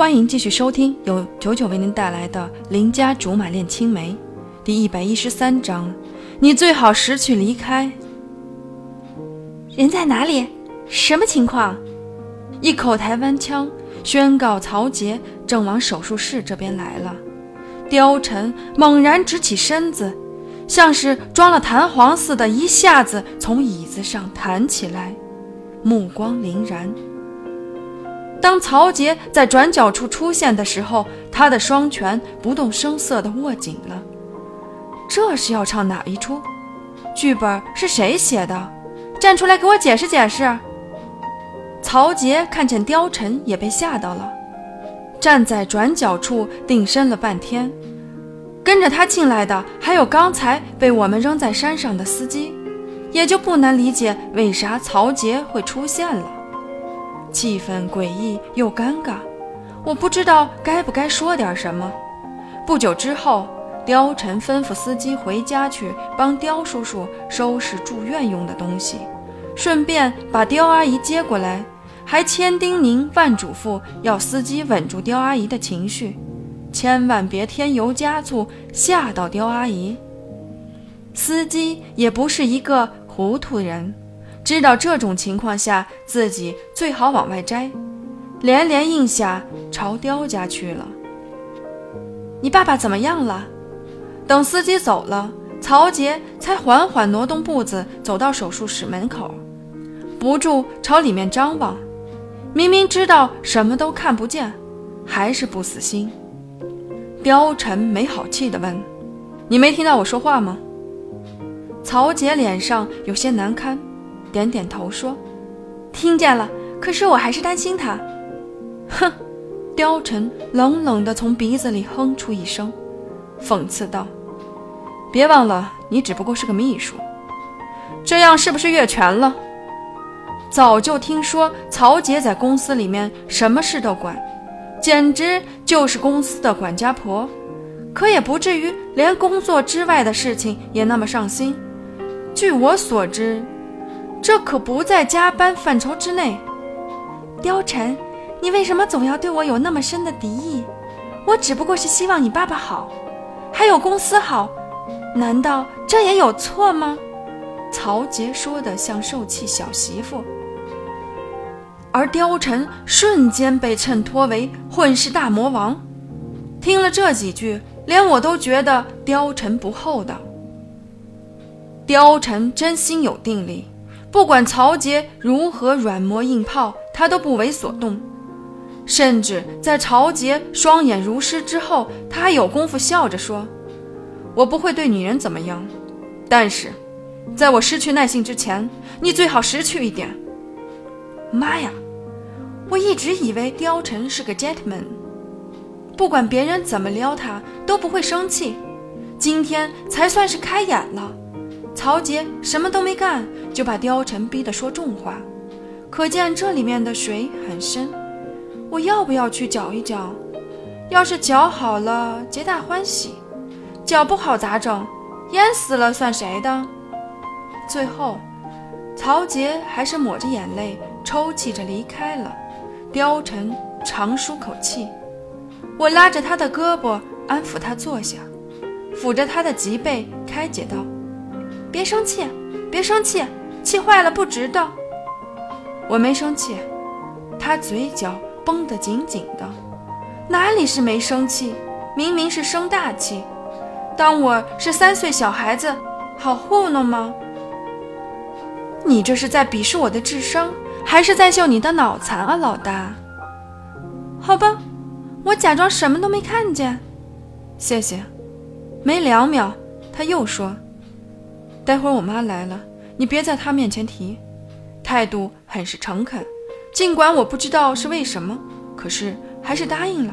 欢迎继续收听由九九为您带来的《邻家竹马恋青梅》第一百一十三章。你最好识趣离开。人在哪里？什么情况？一口台湾腔宣告曹杰正往手术室这边来了。貂蝉猛然直起身子，像是装了弹簧似的，一下子从椅子上弹起来，目光凌然。当曹杰在转角处出现的时候，他的双拳不动声色地握紧了。这是要唱哪一出？剧本是谁写的？站出来给我解释解释！曹杰看见貂蝉也被吓到了，站在转角处定身了半天。跟着他进来的还有刚才被我们扔在山上的司机，也就不难理解为啥曹杰会出现了。气氛诡异又尴尬，我不知道该不该说点什么。不久之后，貂蝉吩咐司机回家去帮刁叔叔收拾住院用的东西，顺便把刁阿姨接过来，还千叮咛万嘱咐要司机稳住刁阿姨的情绪，千万别添油加醋吓到刁阿姨。司机也不是一个糊涂人。知道这种情况下自己最好往外摘，连连应下，朝刁家去了。你爸爸怎么样了？等司机走了，曹杰才缓缓挪动步子走到手术室门口，不住朝里面张望。明明知道什么都看不见，还是不死心。貂蝉没好气地问：“你没听到我说话吗？”曹杰脸上有些难堪。点点头说：“听见了，可是我还是担心他。”哼，貂蝉冷冷地从鼻子里哼出一声，讽刺道：“别忘了，你只不过是个秘书，这样是不是越权了？”早就听说曹杰在公司里面什么事都管，简直就是公司的管家婆，可也不至于连工作之外的事情也那么上心。据我所知。这可不在加班范畴之内。貂蝉，你为什么总要对我有那么深的敌意？我只不过是希望你爸爸好，还有公司好，难道这也有错吗？曹杰说的像受气小媳妇，而貂蝉瞬间被衬托为混世大魔王。听了这几句，连我都觉得貂蝉不厚道。貂蝉真心有定力。不管曹杰如何软磨硬泡，他都不为所动。甚至在曹杰双眼如湿之后，他还有功夫笑着说：“我不会对女人怎么样，但是，在我失去耐性之前，你最好识趣一点。”妈呀！我一直以为貂蝉是个 gentleman，不管别人怎么撩他都不会生气。今天才算是开眼了。曹杰什么都没干。就把貂蝉逼得说重话，可见这里面的水很深。我要不要去搅一搅？要是搅好了，皆大欢喜；搅不好咋整？淹死了算谁的？最后，曹杰还是抹着眼泪，抽泣着离开了。貂蝉长舒口气，我拉着他的胳膊，安抚他坐下，抚着他的脊背，开解道：“别生气，别生气。”气坏了不值得。我没生气，他嘴角绷得紧紧的，哪里是没生气，明明是生大气。当我是三岁小孩子，好糊弄吗？你这是在鄙视我的智商，还是在秀你的脑残啊，老大？好吧，我假装什么都没看见。谢谢。没两秒，他又说：“待会儿我妈来了。”你别在她面前提，态度很是诚恳。尽管我不知道是为什么，可是还是答应了。